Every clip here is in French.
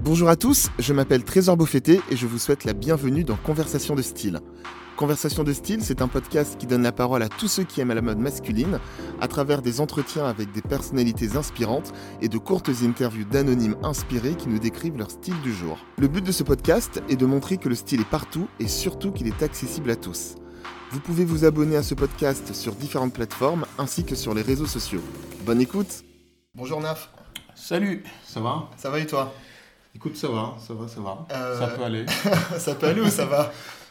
Bonjour à tous, je m'appelle Trésor Beaufetté et je vous souhaite la bienvenue dans Conversation de style. Conversation de style, c'est un podcast qui donne la parole à tous ceux qui aiment la mode masculine à travers des entretiens avec des personnalités inspirantes et de courtes interviews d'anonymes inspirés qui nous décrivent leur style du jour. Le but de ce podcast est de montrer que le style est partout et surtout qu'il est accessible à tous. Vous pouvez vous abonner à ce podcast sur différentes plateformes ainsi que sur les réseaux sociaux. Bonne écoute Bonjour Naf Salut, ça va? Ça va et toi? Écoute, ça va, ça va, ça va. Euh, ça peut aller. ça peut aller ou ça va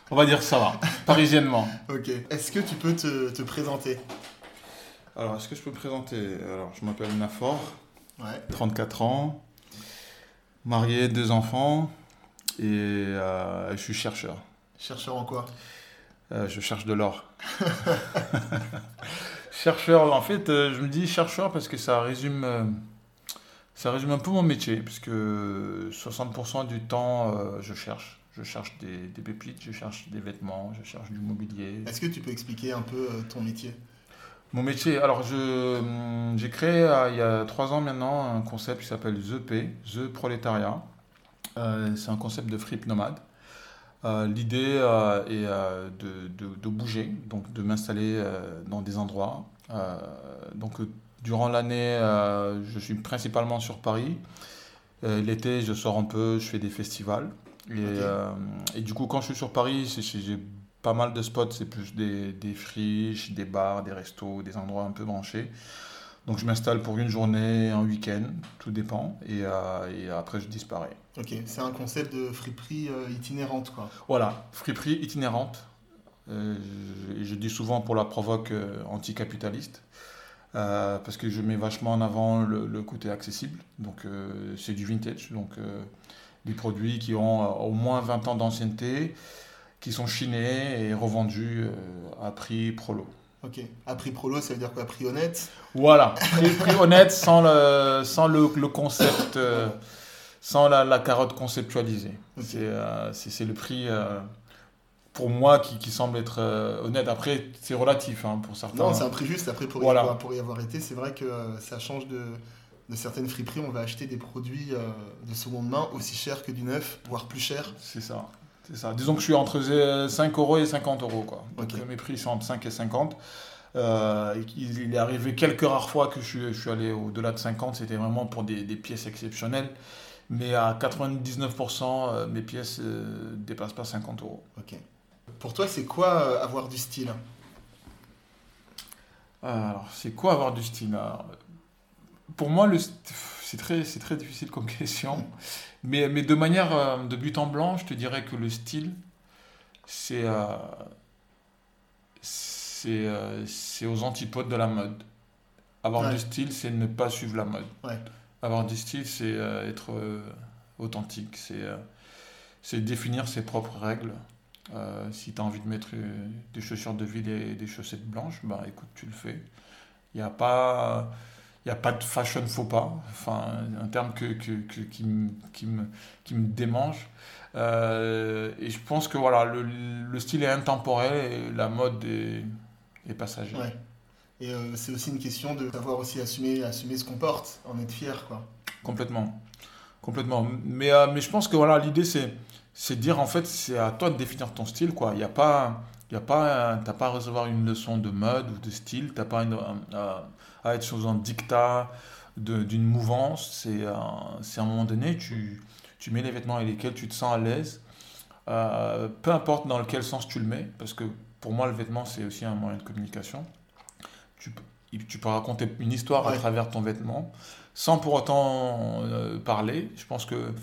On va dire ça va, parisiennement. ok. Est-ce que tu peux te, te présenter? Alors, est-ce que je peux me présenter? Alors, je m'appelle Nafor, ouais. 34 ans, marié, deux enfants, et euh, je suis chercheur. Chercheur en quoi? Euh, Je cherche de l'or. chercheur, en fait, je me dis chercheur parce que ça résume ça résume un peu mon métier, puisque 60% du temps, euh, je cherche. Je cherche des, pépites, je cherche des vêtements, je cherche du mobilier. Est-ce que tu peux expliquer un peu euh, ton métier? Mon métier, alors hum, j'ai créé euh, il y a trois ans maintenant un concept qui s'appelle The P, The Prolétariat. c'est un concept de fripe nomade. L'idée est de, de, de, bouger, donc de m'installer dans des endroits. donc Durant l'année, euh, je suis principalement sur Paris. Euh, l'été, je sors un peu, je fais des festivals. Et, euh, et du coup, quand je suis sur Paris, j'ai pas mal de spots. C'est plus des, des friches, des bars, des restos, des endroits un peu branchés. Donc je m'installe pour une journée, un week-end, tout dépend, et, et, après je disparais. Ok, c'est un concept de friperie itinérante quoi. Voilà, friperie itinérante. je, je, dis souvent pour la provoque anticapitaliste. Euh, parce que je mets vachement en avant le, côté accessible. Donc euh, c'est du vintage, donc euh, des produits qui ont au moins 20 ans d'ancienneté, qui sont chinés et revendus à prix prolo. Ok, à prix prolo, ça veut dire quoi? Prix honnête? Voilà, prix, honnête sans le, sans le, concept, sans la, la, carotte conceptualisée. C'est le prix pour moi qui, semble être euh, honnête. Après, c'est relatif hein, pour certains. Non, c'est un prix juste. Après, pour, y, avoir, pour y avoir été, c'est vrai que euh, ça change de, de, certaines friperies. On va acheter des produits euh, de seconde main aussi chers que du neuf, voire plus cher. C'est ça. C'est ça. Disons que je suis entre 5 euros et 50 euros. Quoi. Donc mes prix sont entre 5 et 50. il est arrivé quelques rares fois que je suis, je suis allé au-delà de 50. C'était vraiment pour des, des, pièces exceptionnelles. Mais à 99%, mes pièces ne dépassent pas 50 euros. Ok. Pour toi, c'est quoi euh, avoir du style? Alors, c'est quoi avoir du style? Pour moi, le c'est très, c'est très difficile comme question. Mais, mais de manière euh, de but en blanc, je te dirais que le style, c'est, euh, c'est, c'est aux antipodes de la mode. Avoir du style, c'est ne pas suivre la mode. Avoir du style, c'est être authentique. C'est, c'est définir ses propres règles. Euh, si tu as envie de mettre euh, des chaussures de ville et des chaussettes blanches, bah écoute, tu le fais. Il n'y a pas. Il a pas de fashion faux pas, enfin, un terme que, que, qui, me, qui, me, qui me démange. Euh, et je pense que voilà, le, le, style est intemporel et la mode est, est passagère. Ouais. Et c'est aussi une question de savoir aussi assumer, assumer ce qu'on porte, en être fier. Quoi. Complètement. Complètement. Mais, mais je pense que voilà, l'idée c'est c'est dire en fait, c'est à toi de définir ton style, quoi. Il y a pas, il y a pas, t'as pas à recevoir une leçon de mode ou de style, t'as pas à, être sous un dictat d'une mouvance. C'est, c'est à un moment donné, tu, tu mets les vêtements avec lesquels tu te sens à l'aise, euh, peu importe dans quel sens tu le mets, parce que pour moi, le vêtement, c'est aussi un moyen de communication. Tu, tu peux raconter une histoire à travers ton vêtement, sans pour autant euh, parler. Je pense que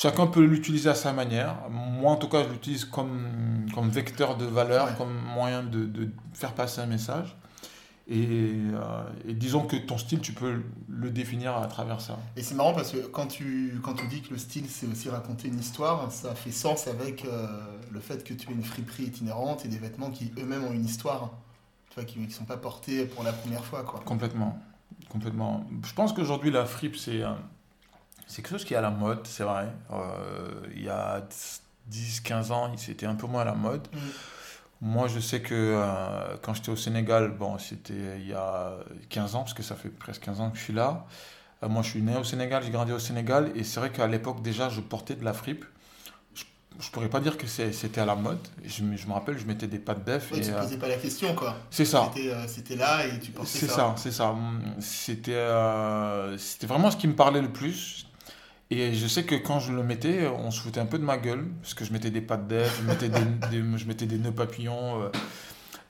Chacun peut l'utiliser à sa manière. Moi, en tout cas, je l'utilise comme, comme vecteur de valeur, comme moyen de, de, faire passer un message. Et, euh, et, disons que ton style, tu peux le définir à travers ça. Et c'est marrant parce que quand tu, quand tu dis que le style, c'est aussi raconter une histoire, ça fait sens avec euh, le fait que tu aies une friperie itinérante et des vêtements qui eux-mêmes ont une histoire, tu vois, qui ne sont pas portés pour la première fois. Quoi. Complètement. Complètement. Je pense qu'aujourd'hui, la fripe, c'est c'est quelque chose qui est à la mode, c'est vrai. Euh, il y a 10-15 ans, c'était un peu moins à la mode. Mm. Moi, je sais que euh, quand j'étais au Sénégal, bon, c'était il y a 15 ans, parce que ça fait presque 15 ans que je suis là. Euh, moi, je suis né au Sénégal, j'ai grandi au Sénégal, et c'est vrai qu'à l'époque, déjà, je portais de la fripe. Je, je pourrais pas dire que c'est- c'était à la mode. Je, me- je me rappelle, je mettais des pattes d'œuf. Ouais, tu euh, posais pas la question, quoi. c'est ça. C'était, là et tu portais C'est ça, c'est ça. C'était euh, c'était vraiment ce qui me parlait le plus. Et je sais que quand je le mettais, on se foutait un peu de ma gueule, parce que je mettais des pattes d'œuf, je mettais des, des- je mettais des nœuds papillons, euh,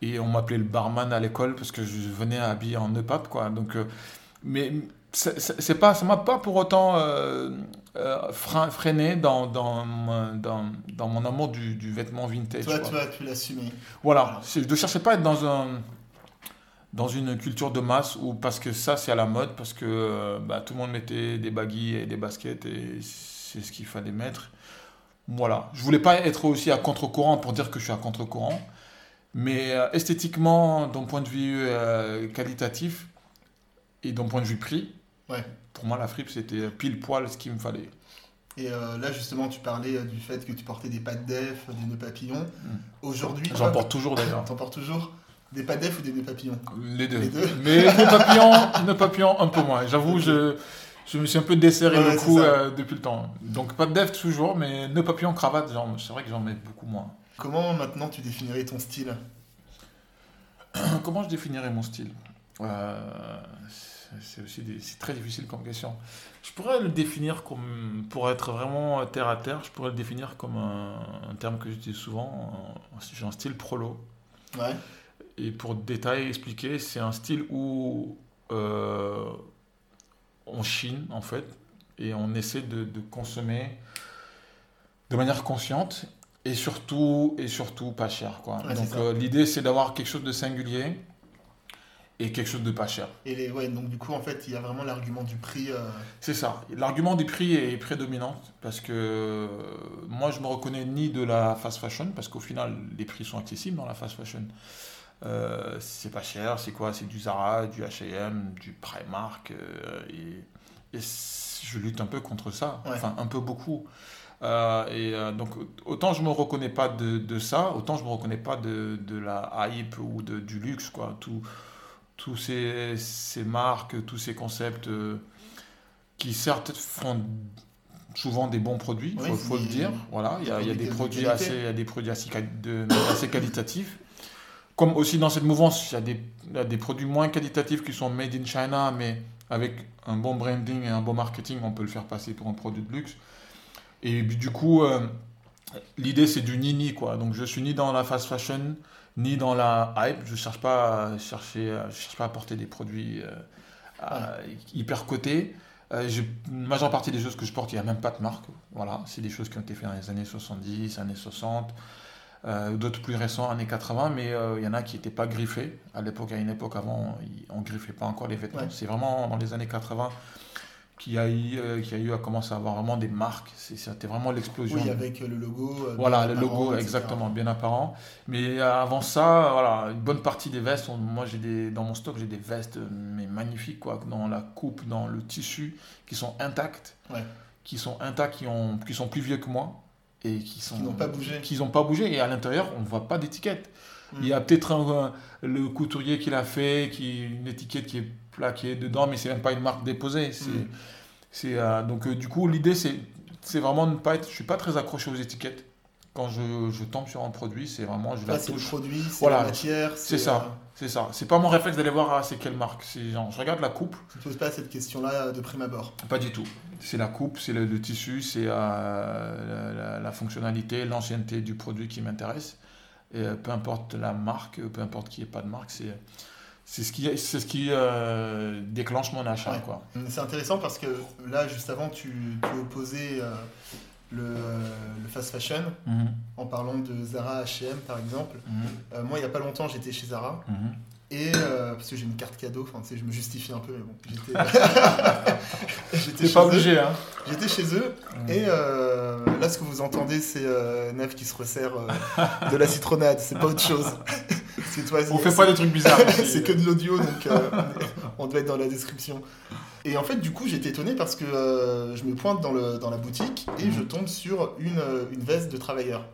et on m'appelait le barman à l'école, parce que je venais habillé en nœuds papes, quoi. Donc, euh, mais c'est pas, ça m'a pas pour autant euh, euh, frein- freiné dans, dans, mon- dans, dans mon amour du, du vêtement vintage. Toi, quoi. tu l'assumer. Voilà, Voilà. Je ne cherchais pas à être dans, un, dans une culture de masse ou parce que ça c'est à la mode, parce que euh, bah, tout le monde mettait des baguilles et des baskets et c'est ce qu'il fallait mettre. Voilà, je voulais pas être aussi à contre-courant pour dire que je suis à contre-courant, mais euh, esthétiquement, d'un point de vue euh, qualitatif et d'un point de vue prix, Ouais. pour moi la fripe c'était pile poil ce qu'il me fallait. Et euh, là, justement, tu parlais du fait que tu portais des pattes d'EF, des nœuds papillons. Aujourd'hui, J'en porte toujours d'ailleurs. T'en portes toujours des d'EF ou des nœuds papillons Les deux. Les deux. Mais les papillons, un peu moins. J'avoue, je, je me suis un peu desserré Ouais, le cou euh, depuis le temps. Donc pas de dev toujours, mais nœuds papillons, cravate, c'est vrai que j'en mets beaucoup moins. Comment maintenant tu définirais ton style Comment je définirais mon style Euh, c'est- aussi des- très difficile comme question. Je pourrais le définir comme, pour être vraiment terre à terre, je pourrais le définir comme un, un terme que j'utilise souvent. J'ai un style prolo. Ouais. Et pour détailler, expliquer, c'est un style où euh, on chine en fait et on essaie de, de consommer de manière consciente et surtout et surtout pas cher quoi. Ouais, Donc euh, l'idée c'est d'avoir quelque chose de singulier et quelque chose de pas cher. Et les, ouais, donc du coup, en fait, il y a vraiment l'argument du prix. euh, C'est ça. L'argument du prix est prédominant parce que moi, je me reconnais ni de la fast fashion parce qu'au final, les prix sont accessibles dans la fast fashion. Euh, c'est pas cher, c'est quoi? C'est du Zara, du H&M, du Primark euh, et, je lutte un peu contre ça. Ouais. Enfin, un peu beaucoup. Euh, et euh, donc, autant je me reconnais pas de, de ça, autant je me reconnais pas de, de la hype ou de, du luxe, quoi. Tout, tous ces, ces marques, tous ces concepts qui certes font souvent des bons produits, il Oui, faut, faut le dire. Voilà, il y a, il y a des de produits qualité. assez, il y a des produits assez, quali- de- assez qualitatifs. Comme aussi dans cette mouvance, il y, a des, il y a des produits moins qualitatifs qui sont made in China, mais avec un bon branding et un bon marketing, on peut le faire passer pour un produit de luxe. Et du coup, euh, l'idée c'est du ni-ni, quoi. Donc je suis ni dans la fast fashion, ni dans la hype. Je cherche pas à chercher, je cherche pas à porter des produits euh, à- hyper cotés. Euh, la majeure partie des choses que je porte, il n'y a même pas de marque. Voilà, c'est des choses qui ont été faites dans les années 70, années 60, euh, d'autres plus récents, années 80, mais euh, il y en a qui n'étaient pas griffés. À l'époque, à une époque avant, on griffait pas encore les vêtements. Ouais. C'est vraiment dans les années 80 qu'il y a eu, euh, qu'il y a eu à commencer à avoir vraiment des marques. C'était vraiment l'explosion. Oui, avec euh, le logo. euh, Voilà, le logo, etc. exactement, bien apparent. Mais euh, avant ça, voilà, une bonne partie des vestes, on- moi j'ai des, dans mon stock, j'ai des vestes euh, mais magnifiques, quoi, dans la coupe, dans le tissu, qui sont intactes, Ouais. qui sont intacts, qui, ont, qui sont plus vieux que moi, et qui sont... Qui n'ont pas bougé. Qui n'ont pas bougé, et à l'intérieur, on ne voit pas d'étiquette. Mm. Il y a peut-être un- un- le couturier qui l'a fait, qui, une étiquette qui est plaquée dedans, mais c'est même pas une marque déposée. C'est, Mm. c'est, euh, donc euh, du coup, l'idée, c'est, c'est vraiment de ne pas être... Je suis pas très accroché aux étiquettes. Quand je, je tombe sur un produit, c'est vraiment, je la c'est le touche. produit, c'est Voilà. la matière. C'est ça. C'est ça. C'est pas mon réflexe d'aller voir ah, c'est quelle marque. C'est genre, je regarde la coupe, Tu ne poses pas cette question-là de prime abord. pas du tout. C'est la coupe, c'est le, le tissu, c'est euh, la, la- la fonctionnalité, l'ancienneté du produit qui m'intéresse. Et euh, peu importe la marque, peu importe qu'il n'y ait pas de marque, c'est c'est ce qui, c'est ce qui euh, déclenche mon achat. Ouais. Quoi. C'est intéressant parce que là, juste avant, tu, tu opposais euh, le, le fast fashion Mhm, en parlant de Zara, H&M par exemple. mhm, Euh, moi, il n'y a pas longtemps, j'étais chez Zara mhm. et euh, parce que j'ai une carte cadeau. Enfin, tu sais, je me justifie un peu, mais bon, j'étais. j'étais pas eux. obligé, hein J'étais chez eux et euh, là, ce que vous entendez, c'est Nef qui se resserre de la citronnade. C'est pas autre chose. On fait pas des trucs bizarres. c'est que de l'audio, donc euh, on doit être dans la description. Et en fait, du coup, j'étais étonné parce que euh, je me pointe dans, le, dans la boutique et Mhm. je tombe sur une, euh, une veste de travailleur.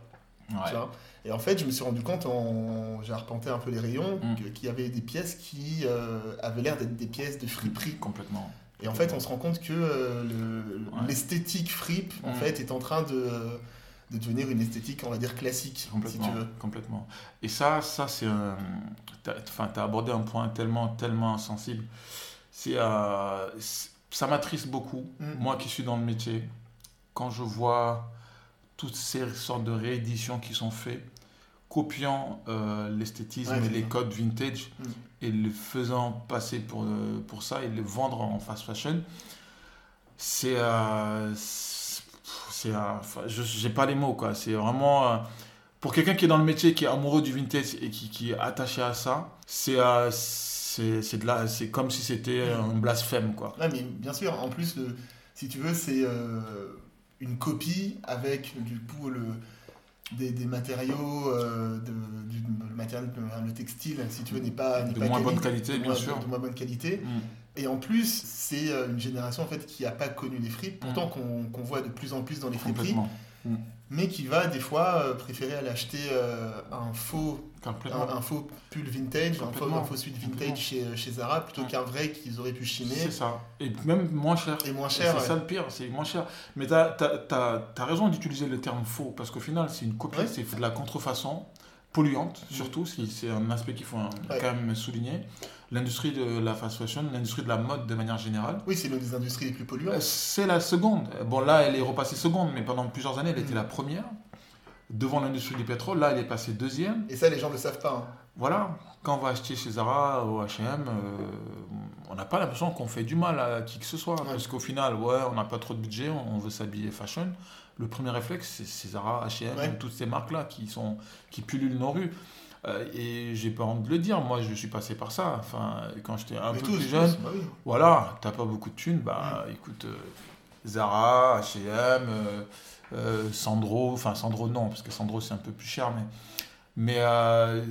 Ouais. tu vois. Et en fait, je me suis rendu compte, en... j'ai arpenté un peu les rayons, Mhm. qu'il y avait des pièces qui euh, avaient l'air d'être des pièces de friperie. Complètement. Et en fait, on se rend compte que euh, le- Ouais. l'esthétique fripe, en Mm. fait, est en train de, de devenir une esthétique, on va dire, classique, si Complètement, tu veux. complètement. Et ça, ça c'est un... Enfin, tu as abordé un point tellement, tellement sensible. C'est, euh, ça m'attriste beaucoup, Mm. moi qui suis dans le métier, quand je vois toutes ces sortes de rééditions qui sont faites, copiant euh, l'esthétisme Ouais, et les codes vintage Mm. et le faisant passer pour, euh, pour ça et le vendre en fast fashion, c'est... euh, c'est- euh, j'ai pas les mots, quoi. C'est vraiment... euh, pour quelqu'un qui est dans le métier, qui est amoureux du vintage et qui, qui est attaché à ça, c'est euh, c'est de la- c'est comme si c'était un blasphème, quoi. Ouais, mais bien sûr, en plus, le, si tu veux, c'est euh, une copie avec, du coup, le, des, des matériaux, euh, de, du le matériel, le textile, si tu veux, n'est pas, De pas moins bonne quali- qualité, bien moins- sûr. De moins bonne qualité. Mm. Et en plus, c'est euh, une génération en fait qui n'a pas connu les fripes, pourtant Mm. qu'on voit de plus en plus dans les friperies, Complètement. mais qui va des fois euh, préférer aller acheter euh, un faux un, un faux pull vintage, un faux, un faux suite vintage chez, chez Zara plutôt Ouais. qu'un vrai qu'ils auraient pu chiner C'est ça. Et même moins cher. et moins cher. C'est ouais. ça le pire, c'est moins cher. Mais tu as, raison d'utiliser le terme faux, parce qu'au final, c'est une copie, Ouais. c'est de la contrefaçon, polluante, surtout, c'est un aspect qu'il faut Ouais. quand même souligner. L'industrie de la fast fashion, l'industrie de la mode de manière générale, Oui, c'est l'une des industries les plus euh, polluantes. c'est la seconde. Bon, là, elle est repassée seconde, mais pendant plusieurs années, elle était la première. Devant l'industrie du pétrole, là, elle est passée deuxième. Et ça, les gens ne le savent pas. hein. Voilà, quand on va acheter chez Zara ou H&M, euh, on n'a pas l'impression qu'on fait du mal à qui que ce soit. Ouais. Parce qu'au final, ouais, on n'a pas trop de budget, on veut s'habiller fashion. Le premier réflexe, c'est- c'est Zara, H&M, Ouais. toutes ces marques-là qui, sont, qui pullulent nos rues. Euh, et j'ai pas honte de le dire, moi je suis passé par ça. Enfin, quand j'étais un Mais peu tous, plus jeune, tous, bah oui. voilà, t'as pas beaucoup de thunes, bah écoute, euh, Zara, H&M, euh, Sandro, enfin Sandro non, parce que Sandro c'est un peu plus cher, mais, mais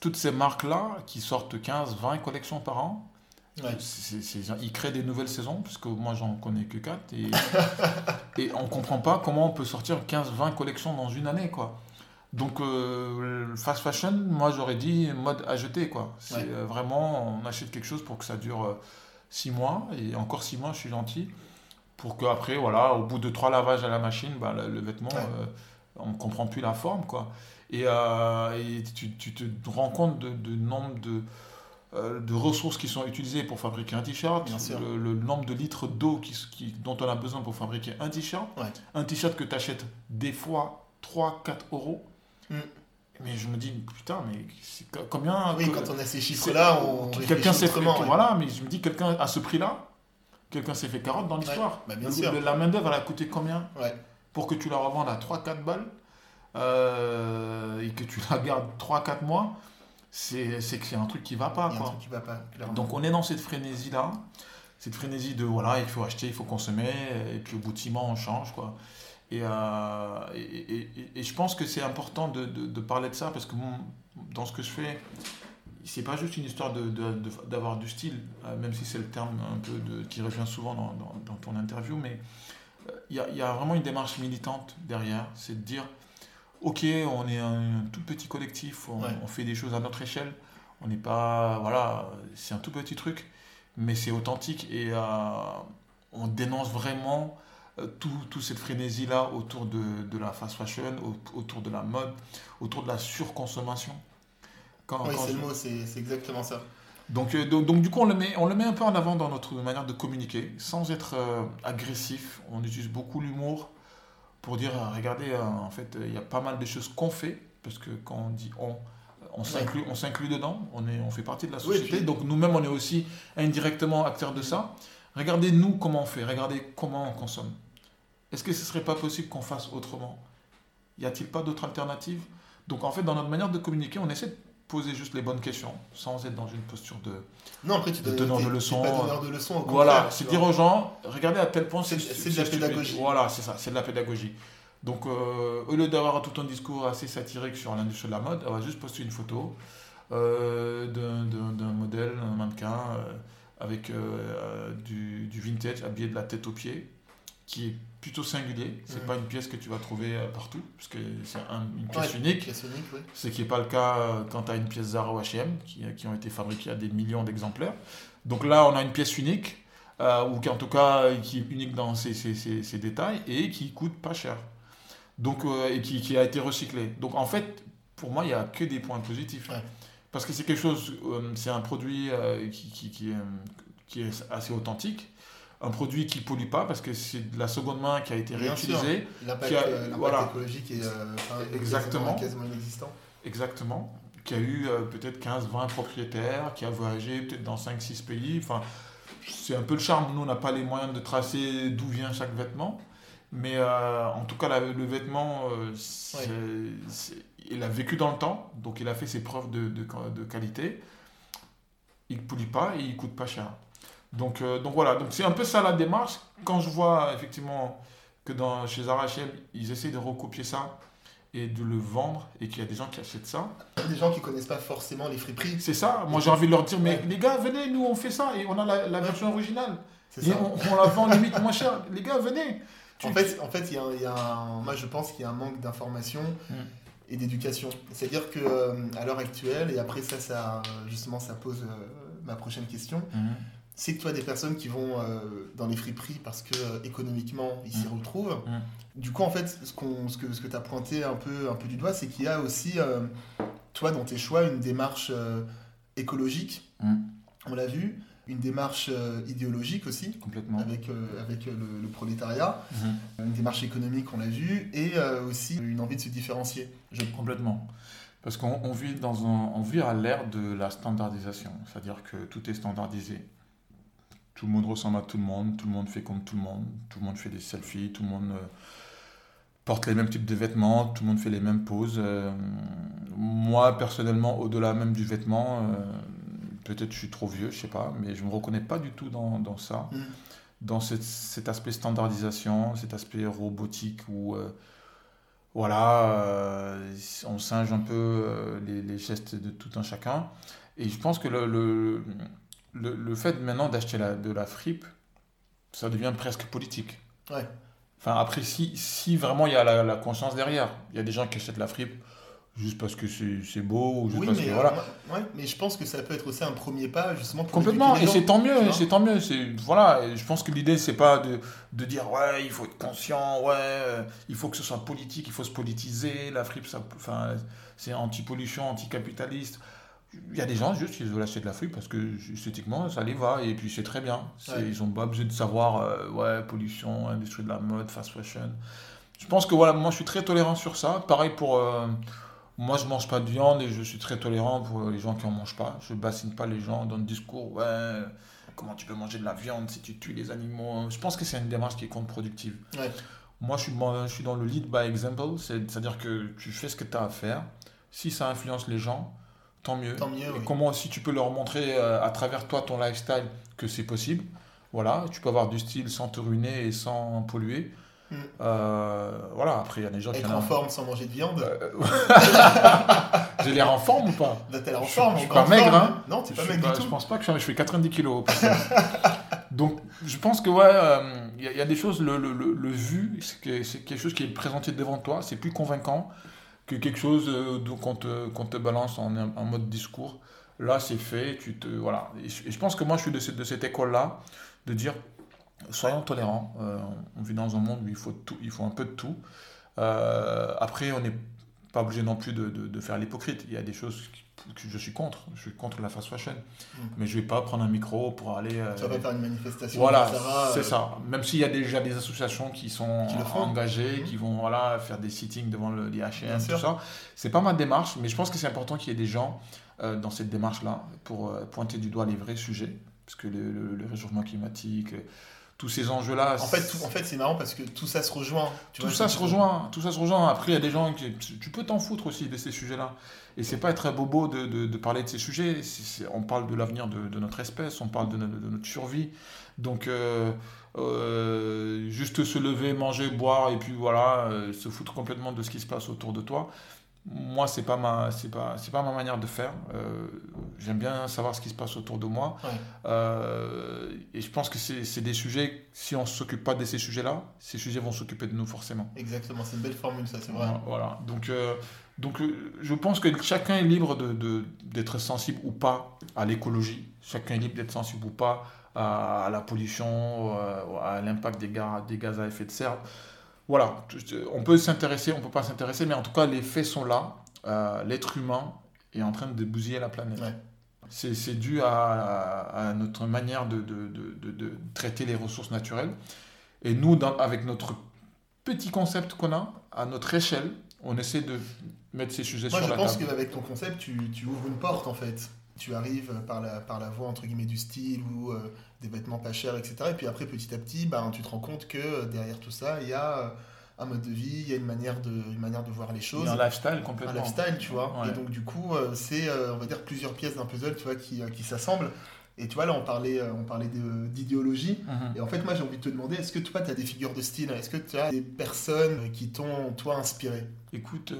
toutes ces marques-là qui sortent 15, 20 collections par an, Ouais. ils créent des nouvelles saisons, puisque moi j'en connais que 4, et, et on comprend pas comment on peut sortir 15, 20 collections dans une année, quoi. Donc, euh, fast fashion, moi j'aurais dit mode à jeter, quoi. C'est Ouais. euh, vraiment, on achète quelque chose pour que ça dure 6 mois, et encore 6 mois, je suis gentil, pour qu'après, voilà, au bout de 3 lavages à la machine, bah, le, le vêtement, Ouais. euh, on ne comprend plus la forme, quoi. Et, euh, et tu, tu te rends compte de, de nombre de, euh, de ressources qui sont utilisées pour fabriquer un t-shirt, le, le nombre de litres d'eau qui, qui- dont on a besoin pour fabriquer un t-shirt, Ouais. un t-shirt que tu achètes des fois 3-4 euros. Mm. Mais je me dis, putain, mais combien Oui, que- quand on a ces chiffres-là, on quelqu'un s'est fait, ouais. voilà, mais je me dis, quelqu'un à ce prix-là, quelqu'un s'est fait carotte dans l'histoire. bah, La main-d'œuvre, elle a coûté combien Ouais. pour que tu la revendes à 3-4 balles euh, et que tu la gardes 3-4 mois, c'est c'est que c'est un truc qui va pas. Y a un truc qui va pas. Donc on est dans cette frénésie-là, cette frénésie de voilà, il faut acheter, il faut consommer, et puis au bout de six mois, on change. Quoi. Et, euh, et, et- et- je pense que c'est important de, de- de parler de ça parce que dans ce que je fais, c'est pas juste une histoire de- de- d'avoir du style, euh, même si c'est le terme un peu de, qui revient souvent dans, dans- dans ton interview, mais euh, il y, a, il y a vraiment une démarche militante derrière, c'est de dire, ok, on est un, tout petit collectif, on, Ouais. on fait des choses à notre échelle, on n'est pas, voilà, c'est un tout petit truc, mais c'est authentique et euh, on dénonce vraiment euh, tout, tout cette frénésie-là autour de, de la fast fashion, au- autour de la mode, autour de la surconsommation. Quand, Oui, quand c'est je- le mot, c'est exactement ça. donc, euh, donc, donc, du coup, on le, met, on le met un peu en avant dans notre manière de communiquer, sans être euh, agressif. On utilise beaucoup l'humour pour dire, regardez, euh, en fait, il y a pas mal de choses qu'on fait, parce que quand on dit on, on s'inclut, on s'inclut dedans, on, est, on fait partie de la Oui, société, puis- donc nous-mêmes, on est aussi indirectement acteurs de ça. Regardez nous comment on fait, regardez comment on consomme. Est-ce que ce serait pas possible qu'on fasse autrement? Y a-t-il pas d'autres alternatives? Donc en fait, dans notre manière de communiquer, on essaie de poser juste les bonnes questions, sans être dans une posture de... Non, après, tu De de donneur de leçons, au Voilà, c'est dire aux gens, regardez à tel point C'est- de la pédagogie. Voilà, c'est ça, c'est de la pédagogie. Donc, euh, au lieu d'avoir tout un discours assez satirique sur l'industrie de la mode, on va juste poster une photo euh, d'un- modèle, un mannequin, euh, avec du, du vintage habillé de la tête aux pieds, qui est plutôt singulier. C'est Mhm. pas une pièce que tu vas trouver euh, partout, parce que c'est un- une pièce Ouais, unique. pièce unique, oui. Ce qui n'est pas le cas euh, quand tu as une pièce Zara ou H&M qui, qui ont été fabriquées à des millions d'exemplaires. Donc là, on a une pièce unique ou qui en tout cas qui est unique dans ses, ses, ses, détails et qui coûte pas cher. Donc, et qui, qui, a été recyclé. Donc en fait, pour moi, il n'y a que des points positifs. Parce que c'est quelque chose, c'est un produit qui, qui, qui est assez authentique un produit qui pollue pas parce que c'est de la seconde main qui a été réutilisée. L'impact euh, voilà. écologique est euh, Exactement. Quasiment, inexistant. Exactement. Qui a eu euh, peut-être 15-20 propriétaires, qui a voyagé peut-être dans 5-6 pays. Enfin, c'est un peu le charme. Nous, on n'a pas les moyens de tracer d'où vient chaque vêtement. Mais en tout cas, le vêtement, il a vécu dans le temps, donc il a fait ses preuves de, de, de qualité. Il ne pollue pas et il coûte pas cher. Donc, euh, donc voilà, donc c'est un peu ça la démarche. Quand je vois effectivement que dans, chez Zara H&M, ils essayent de recopier ça et de le vendre et qu'il y a des gens qui achètent ça. Des gens qui connaissent pas forcément les friperies. C'est ça, moi j'ai envie de leur dire, mais les gars, venez, nous on fait ça et on a la, version originale. Et on, on, la vend limite moins cher. Les gars, venez. En fait, en fait il y, a, un, moi je pense qu'il y a un manque d'information. Hmm. et d'éducation. C'est-à-dire que euh, à l'heure actuelle, et après ça, ça justement, ça pose euh, ma prochaine question. Hmm c'est que tu as des personnes qui vont euh, dans les friperies parce que euh, économiquement ils s'y mmh. retrouvent. Mmh. Du coup, en fait, ce, ce que, ce que tu as pointé un peu, un peu du doigt, c'est qu'il y a aussi, euh, toi, dans tes choix, une démarche écologique, mmh. on l'a vu, une démarche idéologique aussi, Complètement. avec, avec le, prolétariat, une démarche économique, on l'a vu, et aussi une envie de se différencier. Je... Complètement. Parce qu'on vit, dans un, on vit à l'ère de la standardisation, c'est-à-dire que tout est standardisé tout le monde ressemble à tout le monde, tout le monde fait comme tout le monde, tout le monde fait des selfies, tout le monde euh, porte les mêmes types de vêtements, tout le monde fait les mêmes poses. Euh, moi, personnellement, au-delà même du vêtement, euh, peut-être je suis trop vieux, je sais pas, mais je me reconnais pas du tout dans, dans ça, mm. dans cet aspect standardisation, cet aspect robotique où voilà, on singe un peu les, les, gestes de tout un chacun. Et je pense que le, le le, le fait maintenant d'acheter de la fripe, ça devient presque politique. Ouais. Enfin, après, si, si vraiment il y a la, la, conscience derrière, il y a des gens qui achètent la fripe juste parce que c'est beau ou juste parce mais, que voilà. ouais, mais je pense que ça peut être aussi un premier pas justement pour complètement et c'est tant mieux c'est tant mieux c'est voilà je pense que l'idée c'est pas de, de, dire ouais il faut être conscient ouais euh, il faut que ce soit politique il faut se politiser la fripe ça enfin c'est anti-pollution anti-capitaliste il y a des gens juste qui veulent acheter de la fripe parce que esthétiquement ça les va et puis c'est très bien. Ils n'ont pas besoin de savoir euh, ouais, pollution, industrie de la mode, fast fashion. Je pense que voilà, moi je suis très tolérant sur ça. Pareil pour. Euh, moi je mange pas de viande et je suis très tolérant pour les gens qui en mangent pas. Je bassine pas les gens dans le discours ouais, comment tu peux manger de la viande si tu tues les animaux? Je pense que c'est une démarche qui est contre-productive. Moi je suis, je suis dans le lead by example, c'est-à-dire que tu fais ce que tu as à faire. Si ça influence les gens, tant mieux. Comment si tu peux leur montrer euh, à travers toi ton lifestyle que c'est possible. Voilà, tu peux avoir du style sans te ruiner et sans polluer. Hmm. Euh, voilà, après il y a des gens qui. Être en, forme sans manger de viande euh, J'ai l'air en forme ou pas? T'as l'air en forme, je suis pas maigre, hein Non, t'es pas maigre du tout. Je pense pas que je, je fais 90 kilos. Donc, je pense que, ouais, il y, a des choses, le, le, le, vu, c'est quelque chose qui est présenté devant toi, c'est plus convaincant que quelque chose euh, qu'on te, te, balance en, en, mode discours. Là, c'est fait, tu te... Voilà. Et je, pense que moi, je suis de cette, de cette école-là, de dire, soyons tolérants. Euh, on vit dans un monde où il faut, tout, il faut un peu de tout. Euh, après, on n'est pas obligé non plus de, de, de faire l'hypocrite. Il y a des choses que je suis contre. Je suis contre la fast fashion. Mais je vais pas prendre un micro pour aller. Euh... Ça va faire une manifestation. Voilà, c'est ça. Même s'il y a déjà des associations qui sont engagées, mm. qui vont voilà, faire des sittings devant le, les HM, tout ça. C'est pas ma démarche, mais je pense que c'est important qu'il y ait des gens euh, dans cette démarche-là pour euh, pointer du doigt les vrais sujets. Parce que le, le réchauffement climatique tous ces enjeux-là. En fait, en fait c'est marrant parce que tout ça se rejoint. tout ça se rejoint, tout ça se rejoint. Après, il y a des gens qui, tu peux t'en foutre aussi de ces sujets-là. Et c'est pas être bobo de, de, parler de ces sujets. on parle de l'avenir de, notre espèce, on parle de, notre survie. Donc, euh, euh, juste se lever, manger, boire et puis voilà, euh, se foutre complètement de ce qui se passe autour de toi moi c'est pas ma c'est pas c'est pas ma manière de faire. Euh, j'aime bien savoir ce qui se passe autour de moi. Euh, et je pense que c'est des sujets si on s'occupe pas de ces sujets là ces sujets vont s'occuper de nous forcément. Exactement c'est une belle formule ça c'est vrai. Voilà donc euh, donc je pense que chacun est libre de d'être sensible ou pas à l'écologie. Chacun est libre d'être sensible ou pas à, la pollution, à l'impact des, des gaz à effet de serre. Voilà, on peut s'intéresser, on peut pas s'intéresser, mais en tout cas, les faits sont là. L'être humain est en train de bousiller la planète. C'est dû à, notre manière de, de, de, de, traiter les ressources naturelles. Et nous, dans, avec notre petit concept qu'on a, à notre échelle, on essaie de mettre ces sujets sur la table. Moi, je pense qu'avec ton concept, tu, tu, ouvres une porte, en fait. Tu arrives par la, par la voie, entre guillemets, du style ou euh, des vêtements pas chers, etc. Et puis après, petit à petit, ben, tu te rends compte que euh, derrière tout ça, il y a euh, un mode de vie, il y a une manière de, une manière de voir les choses. Il y a un lifestyle complètement. Un lifestyle, tu vois. Et donc, du coup, c'est, on va dire, plusieurs pièces d'un puzzle, tu vois, qui, qui s'assemblent. Et tu vois, là, on parlait, on parlait d'idéologie. Mhm. Et en fait, moi, j'ai envie de te demander, est-ce que toi, tu as des figures de style? Est-ce que tu as des personnes qui t'ont, toi, inspiré? Écoute,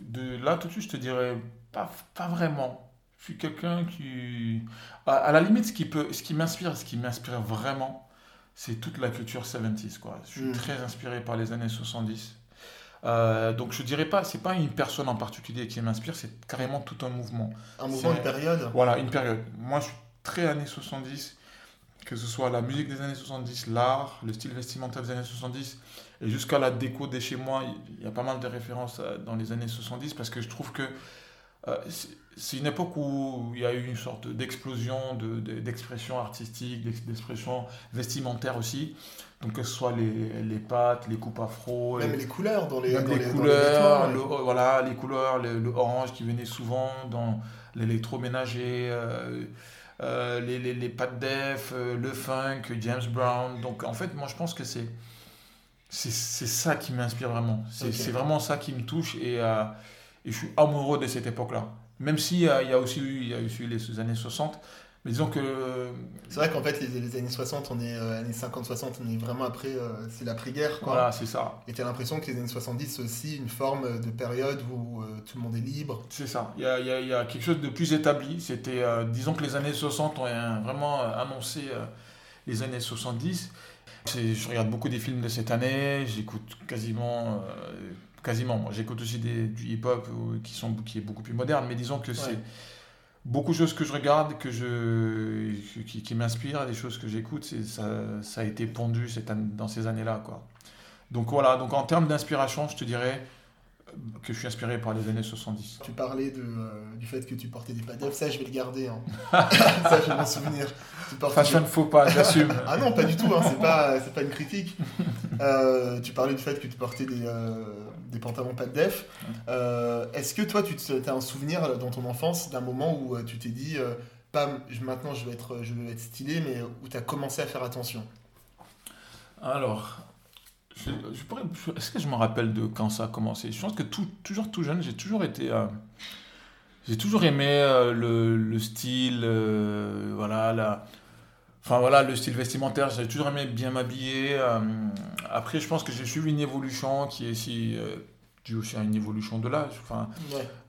de là, tout de suite, je te dirais pas, pas vraiment. Je suis quelqu'un qui... À, la limite, ce qui, peut, ce qui m'inspire, ce qui m'inspire vraiment, c'est toute la culture 70s. Quoi. Je suis hmm. très inspiré par les années 70. Euh, donc je dirais pas, c'est pas une personne en particulier qui m'inspire, c'est carrément tout un mouvement. Un mouvement, une période Voilà, une période. Moi, je suis très années 70, que ce soit la musique des années 70, l'art, le style vestimentaire des années 70, et jusqu'à la déco des chez moi, il y a pas mal de références euh, dans les années 70, parce que je trouve que c'est une époque où il y a eu une sorte d'explosion d'expression artistique, d'expression vestimentaire aussi. Donc que ce soit les, les pattes, les coupes afro. Même les couleurs dans les, dans les, couleurs. le, voilà, les couleurs, le, orange qui venait souvent dans l'électroménager. Euh, euh, les, les, les pattes def, euh, le funk, James Brown. Donc en fait, moi je pense que c'est c'est ça qui m'inspire vraiment. C'est vraiment ça qui me touche et, et je suis amoureux de cette époque-là. Même s'il y, a aussi eu, il y a eu les années 60. Mais disons que. C'est vrai qu'en fait, les, années 60, on est euh, années 50-60, on est vraiment après, euh, c'est l'après-guerre. Voilà, c'est ça. Et tu as l'impression que les années 70, c'est aussi une forme de période où euh, tout le monde est libre. C'est ça. Il y a, y a, quelque chose de plus établi. C'était, disons que les années 60 ont vraiment annoncé les années 70. Je regarde beaucoup des films de cette année, j'écoute quasiment quasiment. Moi, j'écoute aussi des, du hip-hop qui, sont, qui est beaucoup plus moderne, mais disons que c'est beaucoup de choses que je regarde, que je, qui, qui m'inspirent, des choses que j'écoute, ça, ça a été pondu cette dans ces années-là. quoi. Donc voilà, donc en termes d'inspiration, je te dirais que je suis inspiré par les années 70. Tu parlais de, euh, du fait que tu portais des pads ça je vais le garder. Hein. ça je vais m'en souvenir. Fashion ne faut pas, j'assume. ah non, pas du tout, hein, c'est pas, pas une critique. Euh, tu parlais du fait que tu portais des, euh, des pantalons pas de def. Euh, est-ce que toi, tu as un souvenir dans ton enfance d'un moment où euh, tu t'es dit, euh, maintenant je vais, être, je vais être stylé, mais où tu as commencé à faire attention? Alors, je, est-ce que je me rappelle de quand ça a commencé? Je pense que toujours tout jeune, j'ai toujours été... j'ai toujours aimé le, le, style, voilà, la, Enfin voilà, le style vestimentaire, j'ai toujours aimé bien m'habiller. Euh, après, je pense que j'ai suivi une évolution qui est aussi euh, due aussi à une évolution de l'âge. Enfin,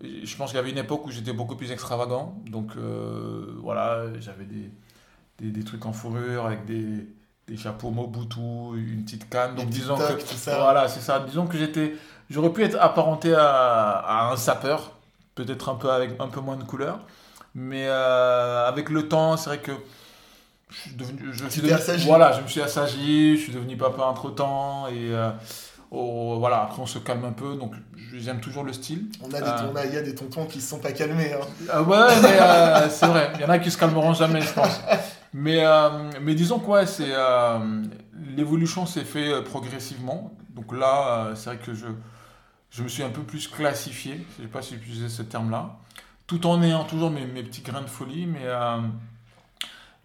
Je pense qu'il y avait une époque où j'étais beaucoup plus extravagant. Donc euh, voilà, j'avais des, des, des, trucs en fourrure avec des, des chapeaux Mobutu, une petite canne. Donc disons que ça. voilà, c'est ça. Disons que j'étais, j'aurais pu être apparenté à, à un sapeur, peut-être un peu avec un peu moins de couleur, mais avec le temps, c'est vrai que je suis devenu, je suis devenu, voilà, je me suis assagi, je suis devenu papa entre temps et euh, voilà, après on se calme un peu, donc j'aime toujours le style. On a des, euh, on a, il y a des tontons qui se sont pas calmés. Hein. Euh, ouais, mais euh, c'est vrai, il y en a qui se calmeront jamais, je pense. Mais, mais disons quoi, c'est l'évolution s'est fait progressivement. Donc là, c'est vrai que je, je me suis un peu plus classifié, je sais pas si j'utilisais ce terme-là, tout en ayant toujours mes, mes petits grains de folie, mais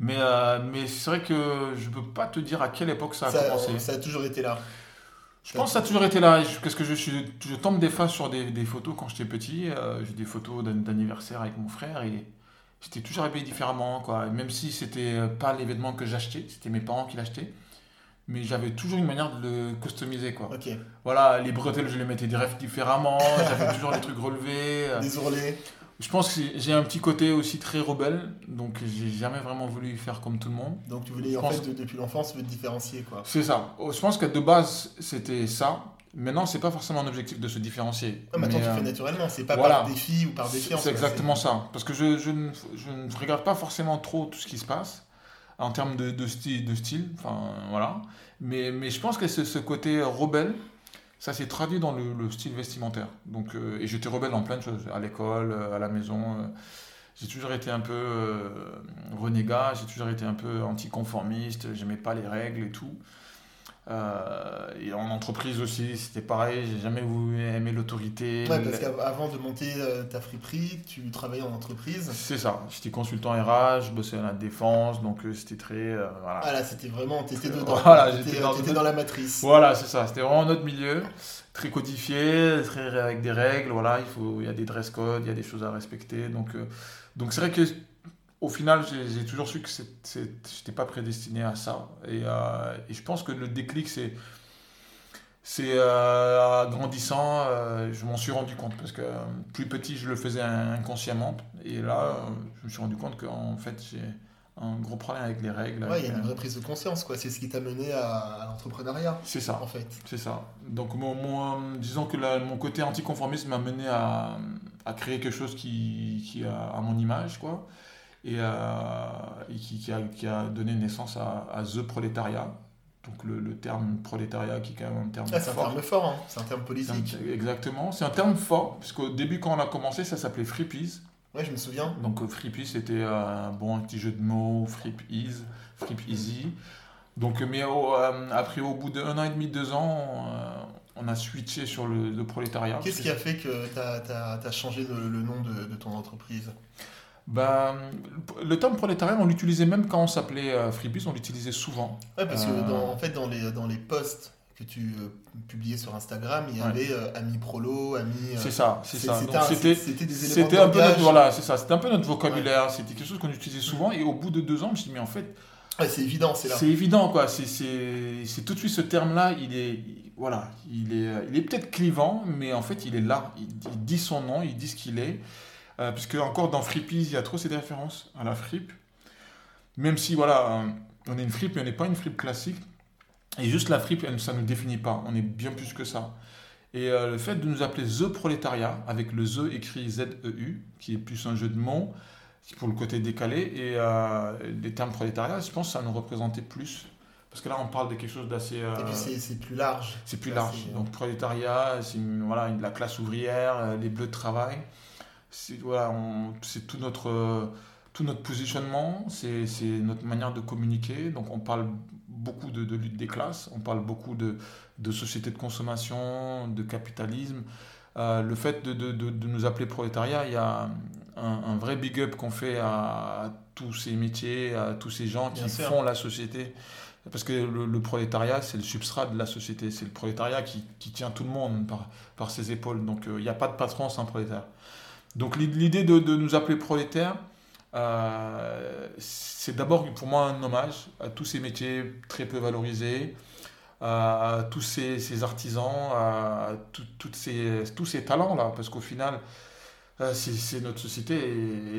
mais, euh, mais c'est vrai que je ne peux pas te dire à quelle époque ça a commencé. Ça a toujours été là. Je pense que ça a toujours été là. Parce que je, suis, je tombe des fois sur des, des photos quand j'étais petit. Euh, j'ai des photos d'anniversaire avec mon frère et j'étais toujours habillé différemment. Quoi. Même si c'était pas l'événement que j'achetais, c'était mes parents qui l'achetaient. Mais j'avais toujours une manière de le customiser. Quoi. Voilà, les bretelles, je les mettais différemment. j'avais toujours des trucs relevés. Des ourlets. Je pense que j'ai un petit côté aussi très rebelle, donc j'ai jamais vraiment voulu faire comme tout le monde. Donc tu voulais, en fait, depuis l'enfance, te différencier, quoi. C'est ça. Je pense que de base, c'était ça. Maintenant, c'est pas forcément un objectif de se différencier. Non, mais attends, Mais, tu euh, fais naturellement, c'est pas voilà. par défi ou par défiance. C'est exactement ça. Parce que je, je, ne, je ne regarde pas forcément trop tout ce qui se passe en termes de, de style, de style. Enfin, voilà. Mais, mais je pense que ce, ce côté rebelle, ça s'est traduit dans le, le style vestimentaire. Euh, et j'étais rebelle dans plein de choses. À l'école, euh, à la maison. euh, j'ai toujours été un peu renégat, j'ai toujours été un peu anticonformiste, j'aimais pas les règles et tout. Euh, et en entreprise aussi, c'était pareil, j'ai jamais voulu aimer l'autorité. Ouais, parce qu'avant de monter euh, ta friperie, tu travaillais en entreprise. C'est ça, j'étais consultant RH, je bossais à la défense, donc euh, c'était très... euh, voilà. Ah c'était vraiment, t'étais dedans. Voilà, j'étais dans- dans la matrice. Voilà, c'est ça, c'était vraiment notre milieu, très codifié, très avec des règles, voilà, il, faut, il y a des dress codes, il y a des choses à respecter, donc donc c'est vrai que au final, j'ai toujours su que je n'étais pas prédestiné à ça, et, euh, et je pense que le déclic, c'est... C'est euh, grandissant, euh, je m'en suis rendu compte parce que plus petit, je le faisais inconsciemment. Et là, je me suis rendu compte qu'en fait, j'ai un gros problème avec les règles. Ouais, il y a une vraie prise de conscience, quoi. C'est ce qui t'a mené à, à l'entrepreneuriat, C'est ça. en fait. C'est ça. Donc, mon, mon- disons que la- mon côté anticonformiste m'a mené à, à créer quelque chose qui, qui a à mon image, quoi, et, euh, et qui, qui a, qui a donné naissance à, à The Prolétariat. Donc, le, le terme prolétariat qui est quand même un terme Ah, c'est un fort. terme fort, hein. c'est un terme politique. un- exactement. C'est un terme fort, puisqu'au début, quand on a commencé, ça s'appelait Freepies. Ouais, je me souviens. Donc, euh, Freepies, c'était euh, un bon un petit jeu de mots, Freep Ease, Freep Easy. Donc, mais au- euh, après, au bout d'un an et demi, deux ans, euh, on a switché sur le, le prolétariat. Qu'est-ce qui a fait que t'as as, changé le, le nom de, de ton entreprise? Ben, le terme prolétariat, on l'utilisait même quand on s'appelait euh, Freebies, on l'utilisait souvent. Ouais, parce Euh. que dans, en fait, dans les, dans les posts que tu euh, publiais sur Instagram, il y Ouais. avait euh, Ami Prolo, Ami. euh, C'est ça, c'est ça. c'était c'était un peu notre, voilà, c'est ça. C'était un peu notre vocabulaire. C'était quelque chose qu'on utilisait souvent. Et au bout de deux ans, je me suis dit, mais en fait, Ouais, c'est évident, c'est là. c'est évident, quoi. C'est- tout de suite ce terme-là. Il est, il- voilà, il est, il est peut-être clivant, mais en fait, il est là. Il, il dit son nom, il dit ce qu'il est. Euh, puisque encore dans Freepies, il y a trop cette référence à la fripe. Même si, voilà, euh, on est une fripe, mais on n'est pas une fripe classique. Et juste la fripe, elle- ça ne nous définit pas. On est bien plus que ça. Et euh, le fait de nous appeler The Prolétariat, avec le The écrit Z-E-U, qui est plus un jeu de mots, pour le côté décalé, et euh, les termes prolétariat, je pense que ça nous représentait plus. Parce que là, on parle de quelque chose d'assez. euh, Et puis c'est- plus large. c'est plus large. Donc prolétariat, c'est voilà, la classe ouvrière, les bleus de travail. C'est voilà, c'est tout notre, euh, tout notre positionnement, c'est notre manière de communiquer. Donc on parle beaucoup de, de lutte des classes, on parle beaucoup de, de société de consommation, de capitalisme. Euh, le fait de, de- nous appeler prolétariat, il y a un, un vrai big up qu'on fait à, à tous ces métiers, à tous ces gens qui Bien sûr. font la société. Parce que le, le prolétariat, c'est le substrat de la société. C'est le prolétariat qui, qui tient tout le monde par, par ses épaules. Donc euh, il n'y a pas de patron sans prolétaire. Donc l'i- l'idée de, de nous appeler prolétaires, euh, c'est d'abord pour moi un hommage à tous ces métiers très peu valorisés, à, tous ces, ces artisans, à tout- toutes ces, tous ces talents-là. Parce qu'au final, euh, c'est notre société et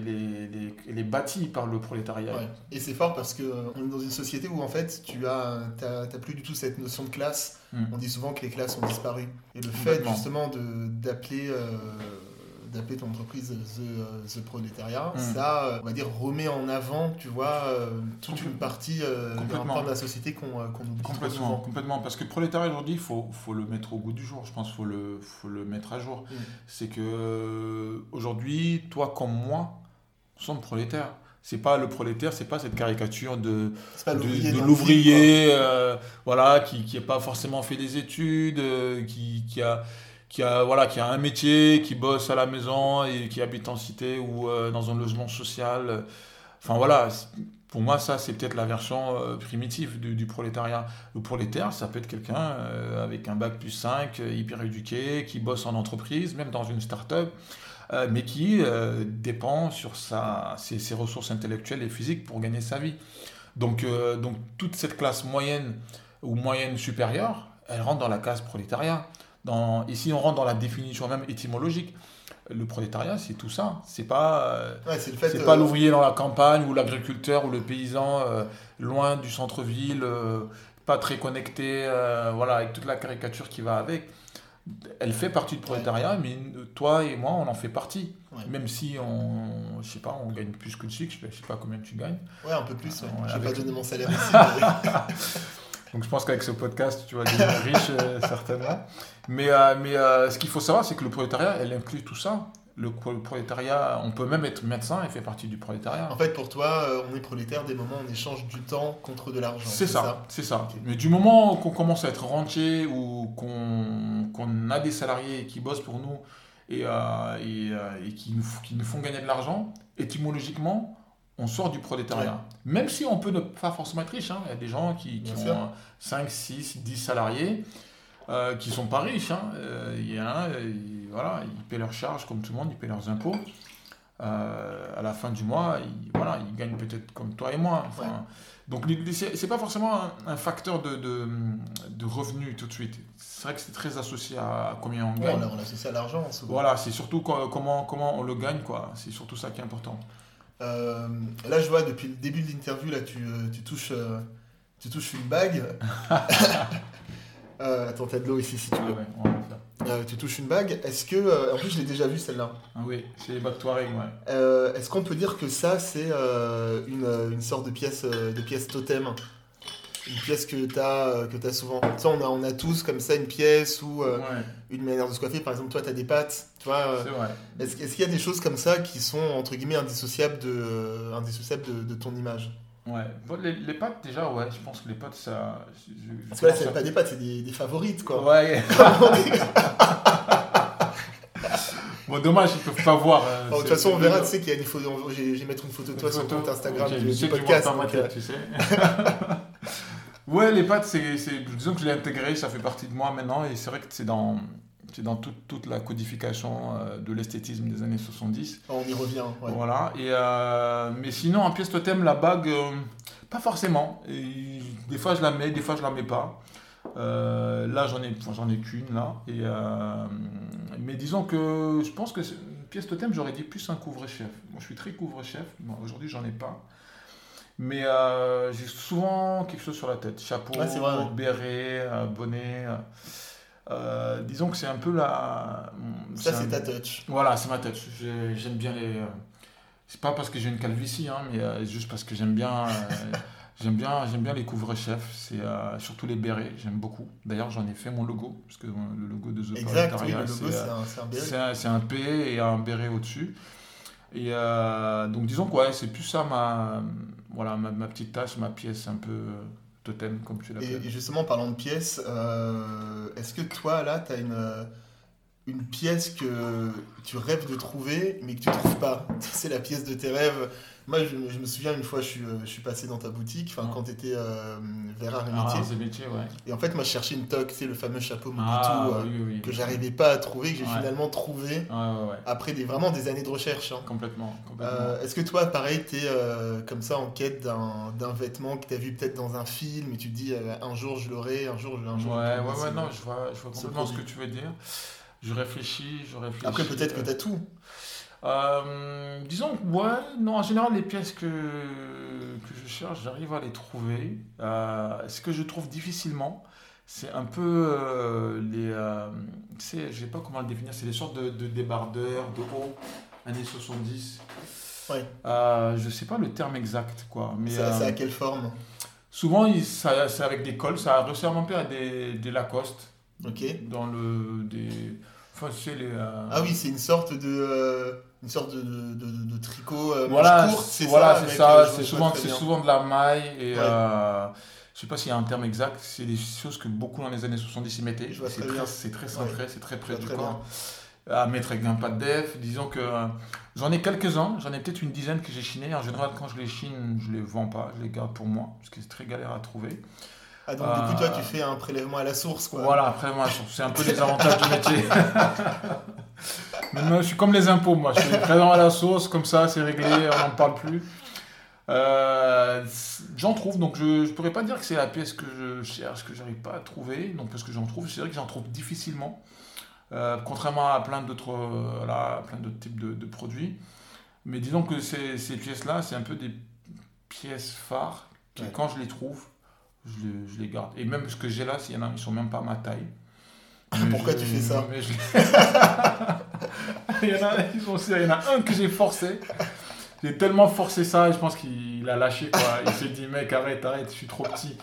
elle est, bâtie par le prolétariat. Ouais. Et c'est fort parce que euh, est dans une société où en fait tu as plus du tout cette notion de classe. Mm. On dit souvent que les classes ont disparu. Et le fait justement d'appeler euh, d'appeler ton entreprise The, euh, The Prolétariat, Mm. ça euh, on va dire remet en avant, tu vois, euh, toute une partie de la société qu'on qu'on oublie Complètement, complètement. Parce que le prolétariat aujourd'hui, il faut, faut le mettre au goût du jour. Je pense faut le, faut le mettre à jour. Mm. C'est que aujourd'hui, toi comme moi, sommes prolétaires. C'est pas le prolétaire, c'est pas cette caricature de, l'ouvrier de euh, voilà, qui qui n'a pas forcément fait des études, euh, qui, qui a qui a voilà qui a un métier, qui bosse à la maison et qui habite en cité ou euh, dans un logement social. Enfin voilà, pour moi ça c'est peut-être la version euh, primitive du, du prolétariat. Le prolétaire, ça peut être quelqu'un euh, avec un bac plus 5, euh, hyper éduqué, qui bosse en entreprise, même dans une start-up, mais qui dépend sur sa, ses, ses ressources intellectuelles et physiques pour gagner sa vie. Donc, donc toute cette classe moyenne ou moyenne supérieure, elle rentre dans la case prolétariat. Dans, ici, on rentre dans la définition même étymologique. Le prolétariat, c'est tout ça. C'est pas, euh, Ouais, c'est euh, pas l'ouvrier dans la campagne ou l'agriculteur ou le paysan euh, loin du centre-ville pas très connectée, euh, voilà, avec toute la caricature qui va avec. Elle fait partie du prolétariat, mais toi et moi, on en fait partie. Même si on, je sais pas, on gagne plus que le SIC, je sais pas combien tu gagnes. Ouais, un peu plus. Je vais pas donner mon salaire ici. Donc je pense qu'avec ce podcast, tu vas devenir riche euh, certainement. Mais, euh, mais euh, ce qu'il faut savoir, c'est que le prolétariat, elle inclut tout ça. Le, prolétariat, on peut même être médecin et fait partie du prolétariat. En fait, pour toi, on est prolétaire des moments où on échange du temps contre de l'argent. C'est ça, c'est ça. Mais du moment qu'on commence à être rentier ou qu'on a des salariés qui bossent pour nous et, et, et qui, nous, qui nous font gagner de l'argent, étymologiquement, on sort du prolétariat. Même si on peut ne pas forcément être riche. Hein. Il y a des gens qui, ont 5, 6, 10 salariés euh, qui sont pas riches. Hein. Euh, il y a voilà, ils paient leurs charges comme tout le monde, ils paient leurs impôts. Euh, à la fin du mois, ils, voilà, ils gagnent peut-être comme toi et moi. Enfin, Donc, c'est pas forcément un, facteur de, de, de, revenus tout de suite. C'est vrai que c'est très associé à combien on gagne. on à l'argent. Voilà, c'est surtout comment, comment on le gagne. quoi. C'est surtout ça qui est important. Euh, là, je vois depuis le début de l'interview, là, tu, euh, tu touches, euh, tu touches une bague. attends, t'as de l'eau ici si tu veux. Ah tu touches une bague. Est-ce que. en plus, je l'ai déjà vu celle-là. Ah oui, c'est les bagues Touareg, ouais. Est-ce qu'on peut dire que ça, c'est une, une, sorte de pièce, de pièce totem? Une pièce que tu as, euh, que as souvent. Tu on a, on a tous comme ça une pièce ou euh, une manière de se coiffer. Par exemple, toi, tu as des pattes. Tu vois, euh, Est-ce qu'il y a des choses comme ça qui sont, entre guillemets, indissociables de, indissociables de, de ton image? Ouais, les, les, pattes déjà, ouais, je pense que les pattes, ça. Parce que là, c'est pas des pattes, c'est des, des, favorites, quoi. Ouais. bon, dommage, ils peuvent pas voir. de toute façon, on verra, tu sais qu'il y a des photos. Je vais mettre une photo de toi sur ton compte Instagram du, podcast. tu sais. Ouais, les pattes, c'est, disons que je l'ai intégré, ça fait partie de moi maintenant, et c'est vrai que c'est dans, c'est dans toute, toute la codification euh, de l'esthétisme des années 70. On y revient, ouais. Voilà, et, euh, mais sinon, en pièce totem, la bague, euh, pas forcément. Et, des fois, je la mets, des fois, je la mets pas. Là, j'en ai, j'en ai qu'une, là. Et, mais disons que je pense que une pièce totem, j'aurais dit plus un couvre-chef. Moi, je suis très couvre-chef. aujourd'hui, j'en ai pas. Mais euh, j'ai souvent quelque chose sur la tête. Chapeau, béret, euh, bonnet. Euh, disons que c'est un peu la. Ça, c'est ta touch. Voilà, c'est ma touch. J'aime bien les. C'est pas parce que j'ai une calvitie, hein, mais juste parce que j'aime bien. J'aime bien, j'aime bien les couvre-chefs, c'est surtout les bérets, j'aime beaucoup. D'ailleurs, j'en ai fait mon logo, parce que le logo de The exact, oui, le logo, c'est un, béret. C'est un, P et un béret au-dessus. Et donc, disons que c'est plus ça ma, voilà, ma, ma, petite tâche, ma pièce un peu euh, totem, comme tu l'appelles. Et, justement, parlant de pièces, euh, est-ce que toi, là, tu as une, euh, une pièce que tu rêves de trouver, mais que tu trouves pas? C'est la pièce de tes rêves moi, je, me souviens une fois, je suis, euh, je suis passé dans ta boutique, enfin, quand tu étais euh, vers Art et Métier. ouais. Et en fait, moi, je cherchais une toque, c'est le fameux chapeau ah, euh, que j'arrivais pas à trouver, que j'ai finalement trouvé après des, vraiment des années de recherche. Hein. Complètement. Est-ce que toi, pareil, tu es comme ça en quête d'un vêtement que tu as vu peut-être dans un film et tu te dis un jour je l'aurai, un jour je jour Ouais, ouais, ouais, non, je vois, je vois complètement ce que tu veux dire. Je réfléchis, je réfléchis. Après, peut-être que tu as tout. Euh, disons, ouais, non, en général, les pièces que, que je cherche, j'arrive à les trouver. Euh, ce que je trouve difficilement, c'est un peu euh, les. Tu sais, je sais pas comment le définir, c'est des sortes de, de débardeurs de haut, années 70. Ouais. Je sais pas le terme exact, quoi. Mais, c'est à quelle forme? Souvent, c'est avec des cols, ça ressemble un peu à des, des Lacoste. Ok. Dans le. Des, enfin, les, Ah oui, c'est une sorte de une sorte de, de, de, tricot euh, voilà, c'est voilà, ça. c'est ça. Euh, c'est souvent, c'est souvent de la maille et euh, je sais pas s'il y a un terme exact. C'est des choses que beaucoup dans les années 70 y mettaient. C'est très, très centré, c'est très près du corps. À mettre avec un pas de def. Disons que euh, j'en ai quelques-uns. J'en ai peut-être une dizaine que j'ai chiné. En général, quand je les chine, je les vends pas. Je les garde pour moi parce que c'est très galère à trouver. Ah donc du coup toi tu fais un prélèvement à la source quoi. Voilà, un prélèvement à la source, c'est un peu les avantages du métier. je suis comme les impôts, moi. Je suis présent à la sauce, comme ça, c'est réglé, on n'en parle plus. Euh, j'en trouve, donc je ne pourrais pas dire que c'est la pièce que je cherche, que j'arrive pas à trouver, donc parce que j'en trouve, c'est vrai que j'en trouve difficilement, euh, contrairement à plein d'autres euh, plein d'autres types de, produits. Mais disons que ces, ces pièces-là, c'est un peu des pièces phares qui, quand je les trouve, je, les- je les garde. Et même ce que j'ai là, s'il y en a, ils sont même pas à ma taille. Pourquoi je- tu fais ça je- il, y en a, ils sont- il y en a un que j'ai forcé. J'ai tellement forcé ça, je pense qu'il a lâché. Quoi. Il s'est dit, mec, arrête, arrête, je suis trop petit.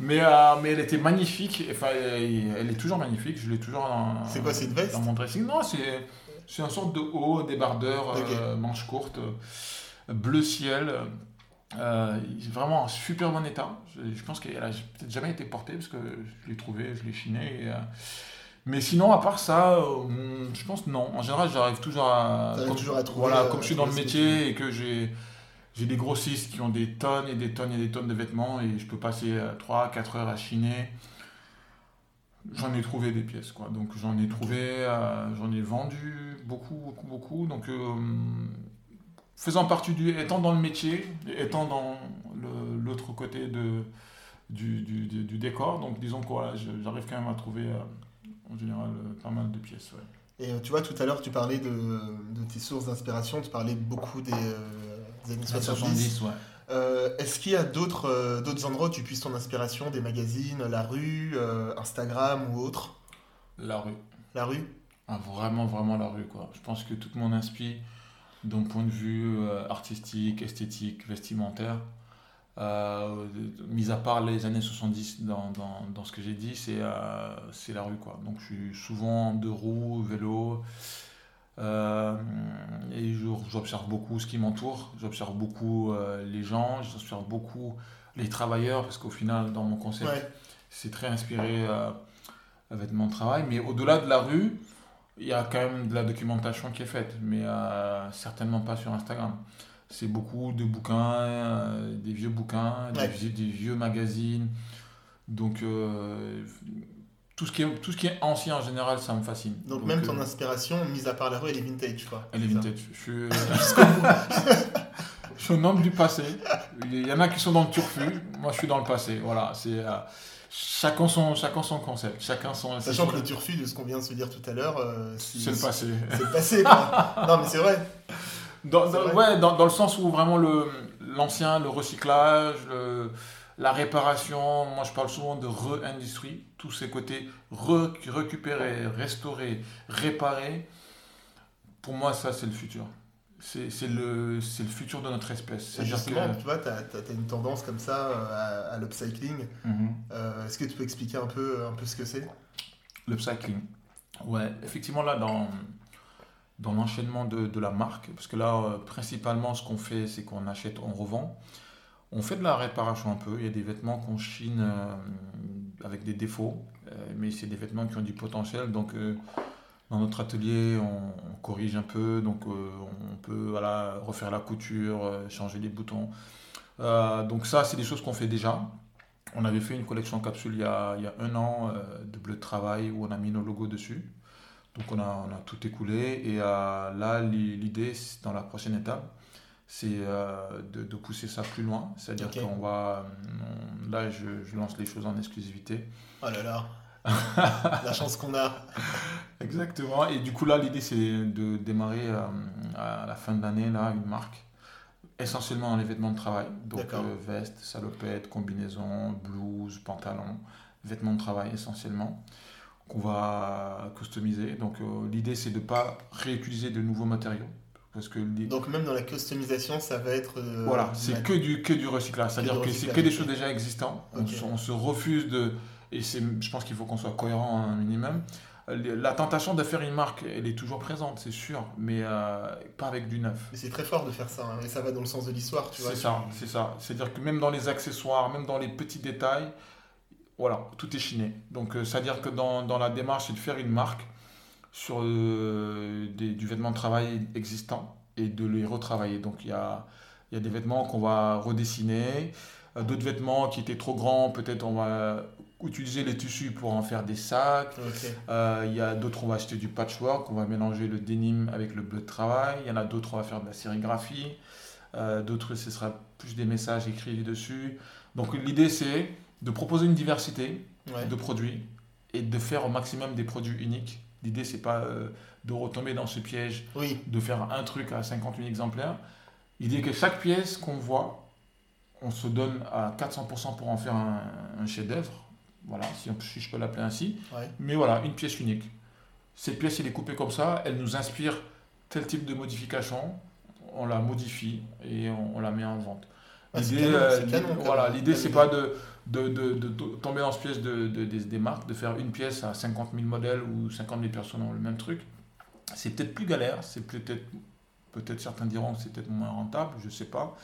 Mais, euh, mais elle était magnifique. Enfin, elle, elle est toujours magnifique. Je l'ai toujours dans, C'est quoi, c'est une veste dans mon dressing. Non, c'est c'est une sorte de haut, débardeur, euh, manche courte, euh, bleu ciel. Euh, il est vraiment en super bon état. Je, je pense qu'elle a peut-être jamais été portée parce que je l'ai trouvé, je l'ai chiné. et, euh, mais sinon, à part ça, euh, je pense non. En général, j'arrive toujours à. Comme, toujours à trouver, Voilà, comme je suis dans le métier et que j'ai. J'ai des grossistes qui ont des tonnes et des tonnes et des tonnes de vêtements et je peux passer 3-4 heures à chiner. J'en ai trouvé des pièces, quoi. Donc j'en ai trouvé, j'en ai vendu beaucoup, beaucoup, beaucoup. Donc faisant partie du, étant dans le métier, étant dans le- l'autre côté de, du, du, du- du décor, donc disons que voilà, je- j'arrive quand même à trouver euh, en général euh, pas mal de pièces. ouais. Et euh, tu vois, tout à l'heure, tu parlais de, de tes sources d'inspiration, tu parlais beaucoup des, euh, des années 70. 70, ouais. Euh, Est-ce qu'il y a d'autres euh, d'autres endroits où tu puisses ton inspiration, des magazines, la rue, euh, Instagram ou autre? La rue. La rue Ah, vraiment, vraiment la rue, quoi. Je pense que toute mon inspi, d'un point de vue euh, artistique, esthétique, vestimentaire, euh, mis à part les années 70 dans, dans, dans ce que j'ai dit, c'est euh, la rue, quoi. Donc je suis souvent de roues, vélo, euh, et j'observe beaucoup ce qui m'entoure, j'observe beaucoup euh, les gens, j'observe beaucoup les travailleurs, parce qu'au final, dans mon concept, Ouais. c'est très inspiré vêtements de travail. Mais au-delà de la rue, il y a quand même de la documentation qui est faite, mais euh, certainement pas sur Instagram. C'est beaucoup de bouquins, euh, des vieux bouquins, des, vieux, des vieux magazines. Donc, euh, tout, ce qui est, tout ce qui est ancien en général, ça me fascine. Donc, même ton inspiration, mise à part la rue, elle est vintage, quoi. Elle est vintage. Je suis, je suis un homme du passé. Il y en a qui sont dans le turfu. Moi, je suis dans le passé. Voilà. C'est chacun son, chacun son concept. Chacun son. Sachant que le turfu, de ce qu'on vient de se dire tout à l'heure, euh, c'est le passé. C'est le passé, quoi. non, mais c'est vrai. Dans, C'est dans- vrai. ouais, dans, dans le sens où vraiment le l'ancien, le recyclage, le- la réparation. Moi, je parle souvent de re-industrie. Tous ces côtés re- récupérer, restaurer, réparer. Pour moi, ça, c'est le futur. C'est le, le futur de notre espèce. Et Justement, que- tu vois, tu as, une tendance comme ça euh, à, à l'upcycling. Mhm. Euh, Est-ce que tu peux expliquer un peu, un peu ce que c'est? L'upcycling. Ouais, effectivement, là, dans, dans l'enchaînement de, de la marque, parce que là, euh, principalement, ce qu'on fait, c'est qu'on achète, on revend. On fait de la réparation un peu. Il y a des vêtements qu'on chine euh, avec des défauts, mais c'est des vêtements qui ont du potentiel. Donc, dans notre atelier, on, on corrige un peu. Donc, euh, on peut voilà, refaire la couture, euh, changer les boutons. Euh, donc, ça, c'est des choses qu'on fait déjà. On avait fait une collection capsule il y a, il y a un an de bleu de travail où on a mis nos logos dessus. Donc on a, on a tout écoulé et là l'i- l'idée dans la prochaine étape c'est de, de pousser ça plus loin. C'est-à-dire qu'on va... on- là je, je lance les choses en exclusivité. Oh là là La chance qu'on a Exactement. Et du coup là l'idée c'est de démarrer euh, à la fin de l'année là une marque essentiellement dans les vêtements de travail. Donc euh, veste, salopette, combinaison, blouse, pantalon, vêtements de travail essentiellement qu'on va customiser. Donc euh, l'idée c'est de ne pas réutiliser de nouveaux matériaux. Parce que Donc même dans la customisation, ça va être... voilà, c'est que du, que du recyclage. C'est-à-dire que c'est que des choses déjà existantes. On, se refuse de... Et c'est, je pense qu'il faut qu'on soit cohérent un minimum. La tentation de faire une marque, elle est toujours présente, c'est sûr, mais euh, pas avec du neuf. Mais c'est très fort de faire ça, hein, et ça va dans le sens de l'histoire, tu vois. C'est ça, c'est ça. C'est-à-dire que même dans les accessoires, même dans les petits détails, voilà, tout est chiné. Donc, euh, c'est-à-dire que dans, dans la démarche, c'est de faire une marque sur euh, des- du vêtement de travail existant et de les retravailler. Donc, il y a, y a des vêtements qu'on va redessiner, d'autres vêtements qui étaient trop grands, peut-être on va utiliser les tissus pour en faire des sacs. Euh, Il y a d'autres, on va acheter du patchwork, on va mélanger le denim avec le bleu de travail. Il y en a d'autres, on va faire de la sérigraphie. Euh, d'autres, ce sera plus des messages écrits dessus. Donc l'idée, c'est de proposer une diversité Ouais. de produits et de faire au maximum des produits uniques. L'idée, c'est pas euh, de retomber dans ce piège Oui, de faire un truc à 50 000 exemplaires. L'idée est que chaque pièce qu'on voit, on se donne à 400% pour en faire un, chef-d'œuvre. Voilà, si, je peux l'appeler ainsi. Mais voilà, une pièce unique. Cette pièce, elle est coupée comme ça, elle nous inspire tel type de modification, on la modifie et on, la met en vente. Ah, l'idée, euh, voilà, l'idée c'est pas de, de, de, de, tomber dans ce piège de, des marques, de faire une pièce à 50 000 modèles ou 50 000 personnes ont le même truc. C'est peut-être plus galère, c'est peut-être, peut-être certains diront que c'est peut-être moins rentable, je sais pas.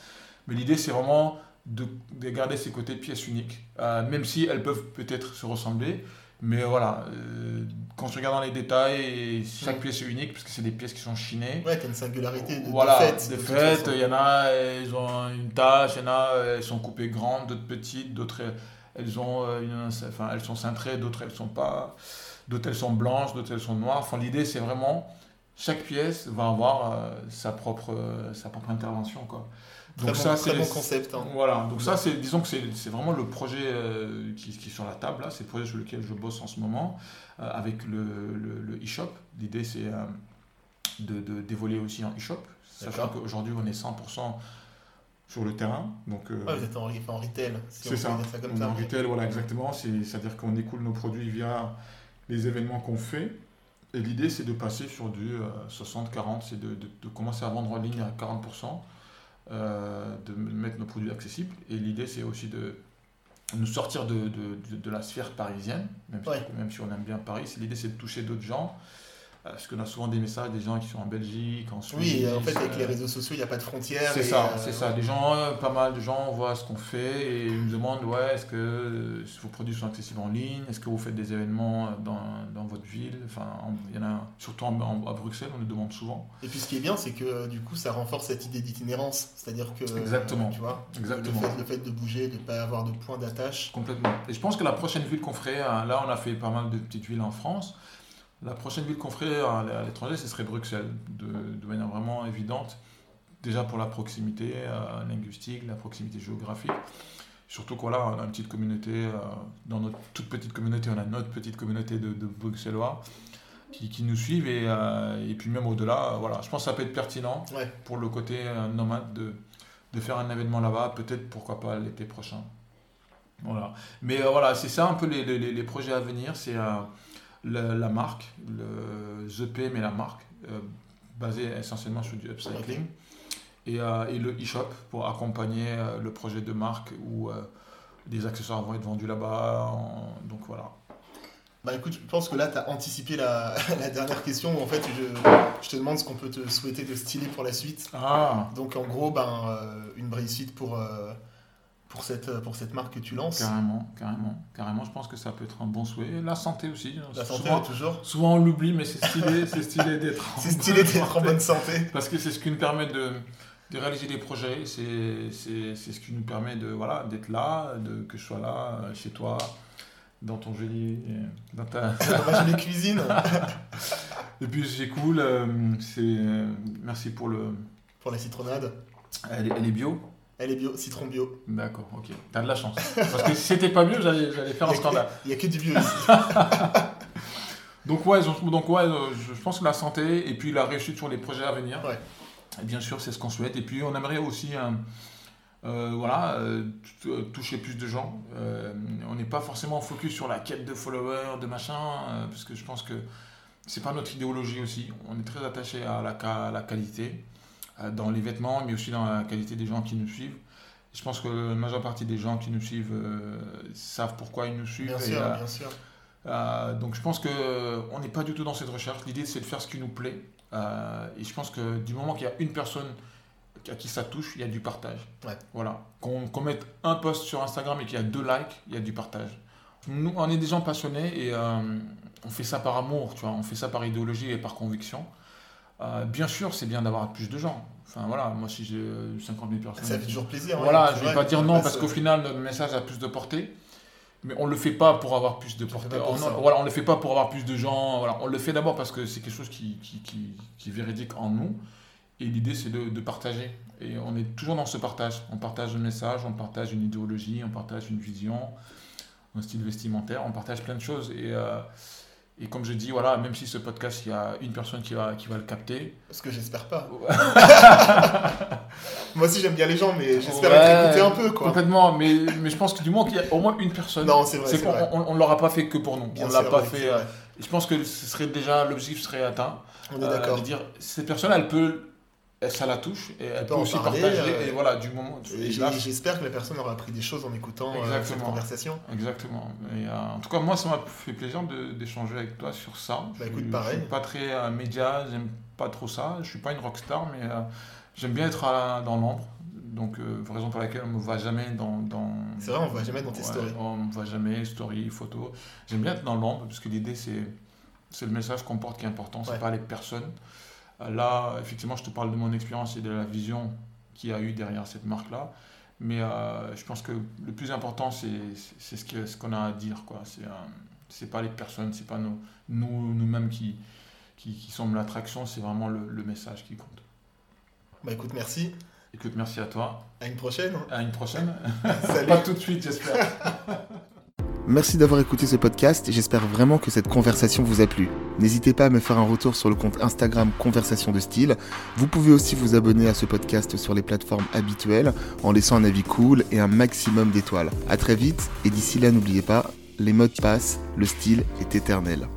Mais l'idée c'est vraiment de, garder ces côtés pièces uniques, euh, même si elles peuvent peut-être se ressembler. Mais voilà, euh, quand je regarde dans les détails, chaque pièce est unique parce que c'est des pièces qui sont chinées. Ouais, as une singularité de, voilà, fait. De fait, il y en a, elles ont une tache, il y en a, elles sont coupées grandes, d'autres petites, d'autres elles ont euh, une, enfin, elles sont cintrées, d'autres elles sont pas, d'autres elles sont blanches, d'autres elles sont noires. Enfin, l'idée c'est vraiment chaque pièce va avoir euh, sa propre, sa propre intervention quoi. Donc ça, c'est bon concept. Hein. Voilà, donc ça, c'est, disons que c'est vraiment le projet euh, qui, qui, est sur la table, là. c'est le projet sur lequel je bosse en ce moment, euh, avec le, le, e-shop. L'idée, c'est euh, de, d'évoluer aussi en e-shop, sachant qu'aujourd'hui, on est 100% sur le terrain. Donc, vous êtes en, en retail, c'est ça, on est en retail, voilà, exactement. C'est-à-dire qu'on écoule nos produits via les événements qu'on fait. Et l'idée, c'est de passer sur du 60-40, c'est de, de, de, commencer à vendre en ligne à 40%. Euh, de mettre nos produits accessibles. Et l'idée, c'est aussi de nous sortir de, de, de, la sphère parisienne, même, si, même si on aime bien Paris. L'idée, c'est de toucher d'autres gens. Euh, parce qu'on a souvent des messages des gens qui sont en Belgique, en Suisse. Oui, en fait, avec les réseaux sociaux, il n'y a pas de frontières. C'est ça, c'est ça. Les gens, pas mal de gens voient ce qu'on fait et ils me demandent ouais, est-ce que vos produits sont accessibles en ligne? Est-ce que vous faites des événements dans, dans votre ville? Enfin, il y en a surtout à Bruxelles, on nous demande souvent. Et puis ce qui est bien, c'est que du coup, ça renforce cette idée d'itinérance. C'est-à-dire que. Exactement. Tu vois Exactement. Le, fait, de bouger, de ne pas avoir de point d'attache. Complètement. Et je pense que la prochaine ville qu'on ferait, hein, là, on a fait pas mal de petites villes en France. La prochaine ville qu'on ferait à l'étranger, ce serait Bruxelles, de, de, manière vraiment évidente. Déjà pour la proximité euh, linguistique, la proximité géographique. Surtout qu'on a une petite communauté, euh, dans notre toute petite communauté, on a notre petite communauté de, Bruxellois qui, qui, nous suivent. Et, euh, et puis même au-delà, voilà, je pense que ça peut être pertinent pour le côté nomade de, de faire un événement là-bas, peut-être pourquoi pas l'été prochain. Voilà. Mais voilà, c'est ça un peu les, les, les projets à venir. C'est la, marque, le The mais la marque, euh, basée essentiellement sur du upcycling, et, euh, et, le e-shop pour accompagner euh, le projet de marque où des accessoires vont être vendus là-bas. Donc voilà. Bah écoute, je pense que là, tu as anticipé la, la, dernière question. En fait, je, je te demande ce qu'on peut te souhaiter de stylé pour la suite. Ah. Donc en gros, ben, une réussite pour pour cette, pour cette marque que tu lances. Carrément, carrément, carrément. Je pense que ça peut être un bon souhait. La santé aussi. Hein. La santé, toujours. Souvent on l'oublie, mais c'est stylé, c'est stylé d'être. c'est stylé d'être en bonne santé. Parce que c'est ce qui nous permet de, de réaliser des projets. C'est, c'est, c'est ce qui nous permet de voilà d'être là, de que je sois là euh, chez toi, dans ton joli, dans ta, dans ma jolie cuisine. Et puis c'est cool. Euh, c'est euh, merci pour le. Pour la citronnade. Elle elle est bio. Elle est bio, citron bio. D'accord, ok. T'as de la chance. Parce que si c'était pas bio, j'allais, faire un scandale. Il n'y a que du bio ici. donc, ouais, donc, ouais, euh, je pense que la santé et puis la réussite sur les projets à venir. Ouais. bien sûr, c'est ce qu'on souhaite. Et puis, on aimerait aussi. Euh, euh, voilà, toucher plus de gens. on n'est pas forcément focus sur la quête de followers, de machin, parce que je pense que c'est pas notre idéologie aussi. On est très attaché à la, à la qualité. Euh, dans les vêtements, mais aussi dans la qualité des gens qui nous suivent. Je pense que la majeure partie des gens qui nous suivent euh, savent pourquoi ils nous suivent. Bien sûr, euh, bien sûr. donc je pense qu'on n'est pas du tout dans cette recherche. L'idée c'est de faire ce qui nous plaît. et je pense que du moment qu'il y a une personne à qui ça touche, il y a du partage. Ouais. Voilà. Qu'on mette un post sur Instagram et qu'il y a deux likes, il y a du partage. Nous, on est des gens passionnés et on fait ça par amour, tu vois. On fait ça par idéologie et par conviction. Euh, bien sûr, c'est bien d'avoir plus de gens. Enfin voilà, moi si j'ai 50 000 personnes. Ça fait toujours plaisir. Voilà, je ne vais pas dire non parce qu'au final, notre message a plus de portée. Mais on ne le fait pas pour avoir plus de portée. On, voilà, on ne le fait pas pour avoir plus de gens. Voilà, on le fait d'abord parce que c'est quelque chose qui, qui, qui, est véridique en nous. Et l'idée, c'est de, de, partager. Et on est toujours dans ce partage. On partage un message, on partage une idéologie, on partage une vision, un style vestimentaire, on partage plein de choses. Et, euh, Et comme je dis, voilà, même si ce podcast, il y a une personne qui va, qui va le capter. Parce que j'espère pas. Moi aussi, j'aime bien les gens, mais j'espère Ouais, être écouté un peu, quoi. Complètement, mais, mais je pense que du moment qu'il y a au moins une personne, Non, c'est vrai, c'est on, on l'aura pas fait que pour nous. Bien on l'a pas fait. euh, je pense que ce serait déjà l'objectif serait atteint. On est Euh, d'accord. de dire cette personne, elle peut, ça la touche et elle peut aussi parler, partager. euh, Et voilà, du moment. J'espère que la personne aura appris des choses en écoutant euh, cette conversation. Exactement. Et, euh, en tout cas, moi, ça m'a fait plaisir d'échanger avec toi sur ça. Bah, je, écoute, je pareil. suis pas très euh, média, j'aime pas trop ça. Je suis pas une rockstar, mais j'aime bien être à- dans l'ombre. Donc, raison pour laquelle on me voit jamais dans. dans C'est vrai, on voit jamais dans tes Ouais, stories. On me voit jamais, story, photo. J'aime bien être dans l'ombre parce que l'idée, c'est c'est le message qu'on porte qui est important, c'est Ouais. pas les personnes. Là, effectivement, je te parle de mon expérience et de la vision qu'il y a eu derrière cette marque-là. Mais euh, je pense que le plus important, c'est ce ce qu'on a à dire. quoi. C'est euh, pas les personnes, c'est pas nous, nous, nous-mêmes qui, qui, qui sommes l'attraction, c'est vraiment le, le message qui compte. Bah écoute, merci. Écoute, merci à toi. À une prochaine. À une prochaine. Salut. pas tout de suite, j'espère. Merci d'avoir écouté ce podcast et j'espère vraiment que cette conversation vous a plu. N'hésitez pas à me faire un retour sur le compte Instagram Conversation de Style. Vous pouvez aussi vous abonner à ce podcast sur les plateformes habituelles en laissant un avis cool et un maximum d'étoiles. À très vite et d'ici là n'oubliez pas, les modes passent, le style est éternel.